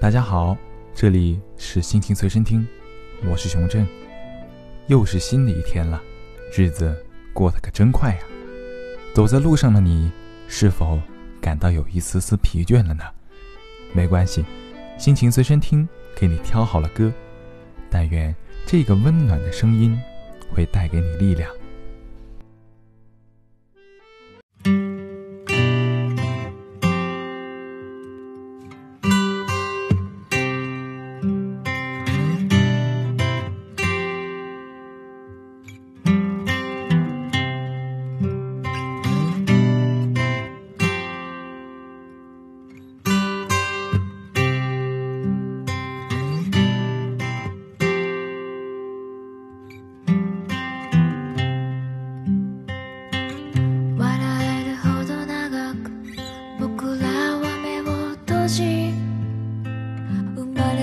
大家好，这里是心情随身听，我是熊振。又是新的一天了，日子过得可真快呀！走在路上的你，是否感到有一丝丝疲倦了呢？没关系，心情随身听给你挑好了歌，但愿这个温暖的声音会带给你力量。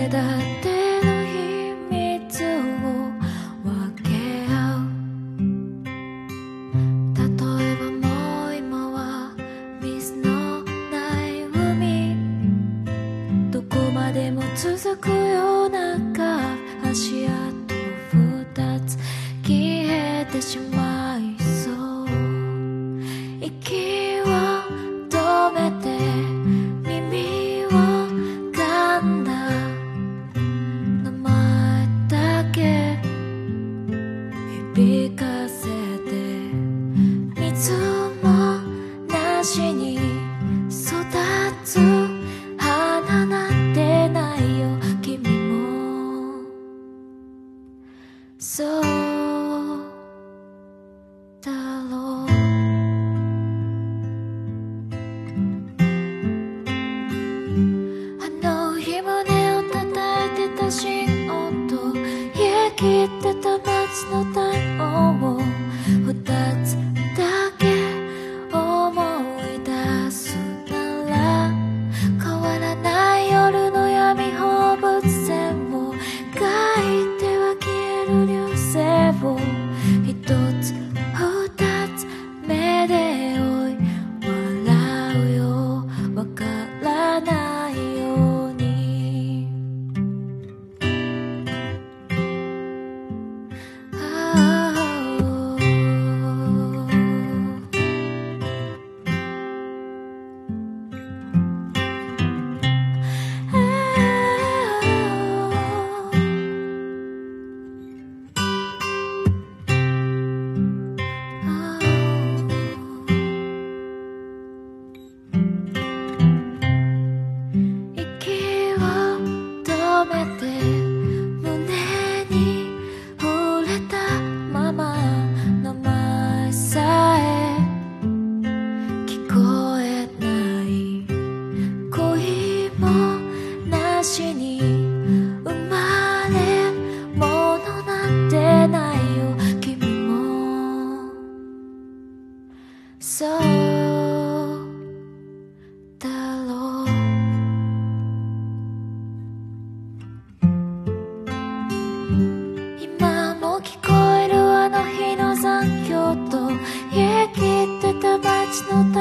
的 Because promete. It's not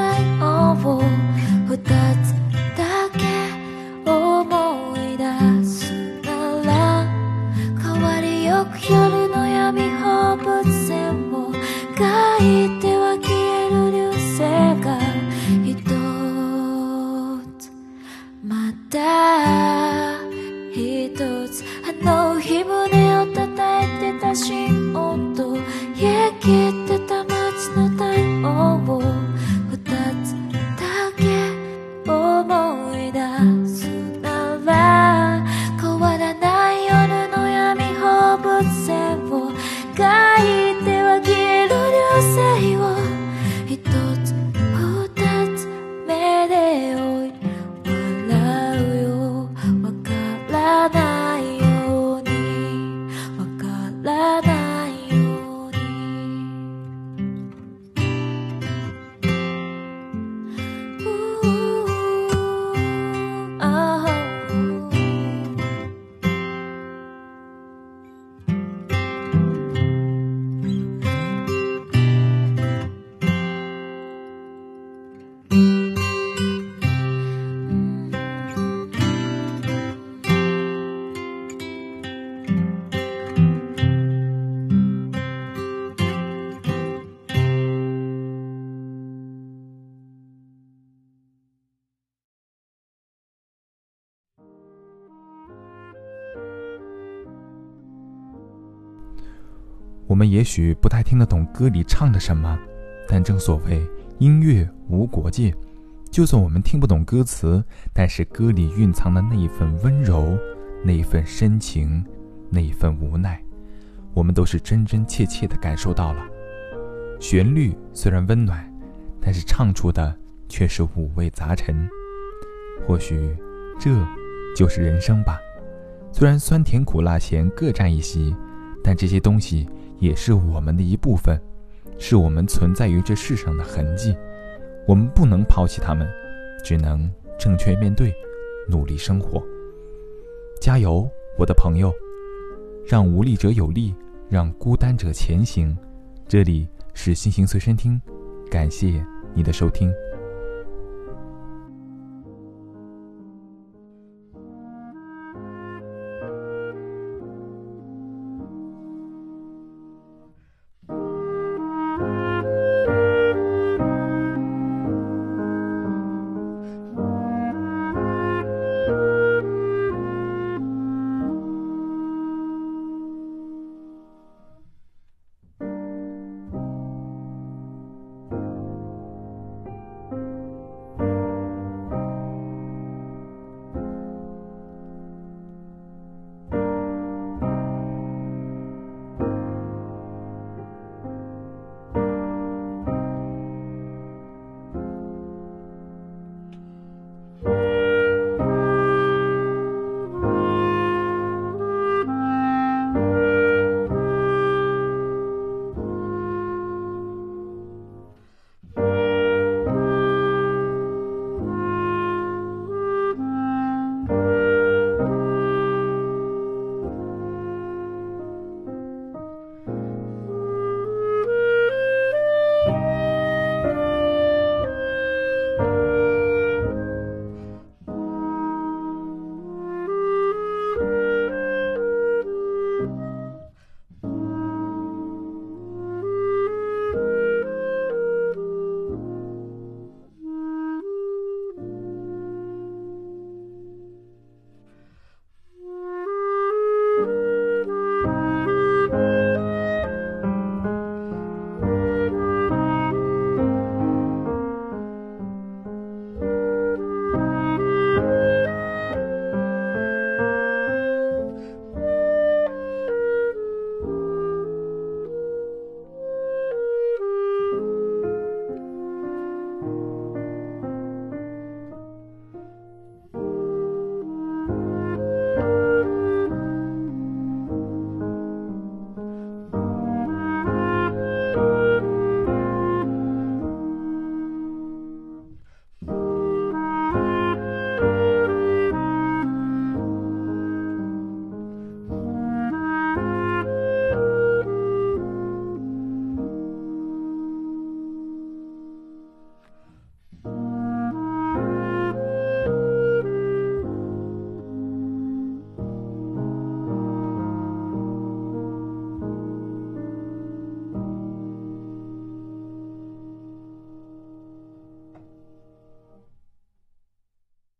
我们也许不太听得懂歌里唱的什么，但正所谓音乐无国界，就算我们听不懂歌词，但是歌里蕴藏的那一份温柔，那一份深情，那一份无奈，我们都是真真切切地感受到了。旋律虽然温暖，但是唱出的却是五味杂陈。或许，这就是人生吧。虽然酸甜苦辣咸各占一席，但这些东西也是我们的一部分，是我们存在于这世上的痕迹。我们不能抛弃他们，只能正确面对，努力生活。加油，我的朋友！让无力者有力，让孤单者前行。这里是心情随身听，感谢你的收听。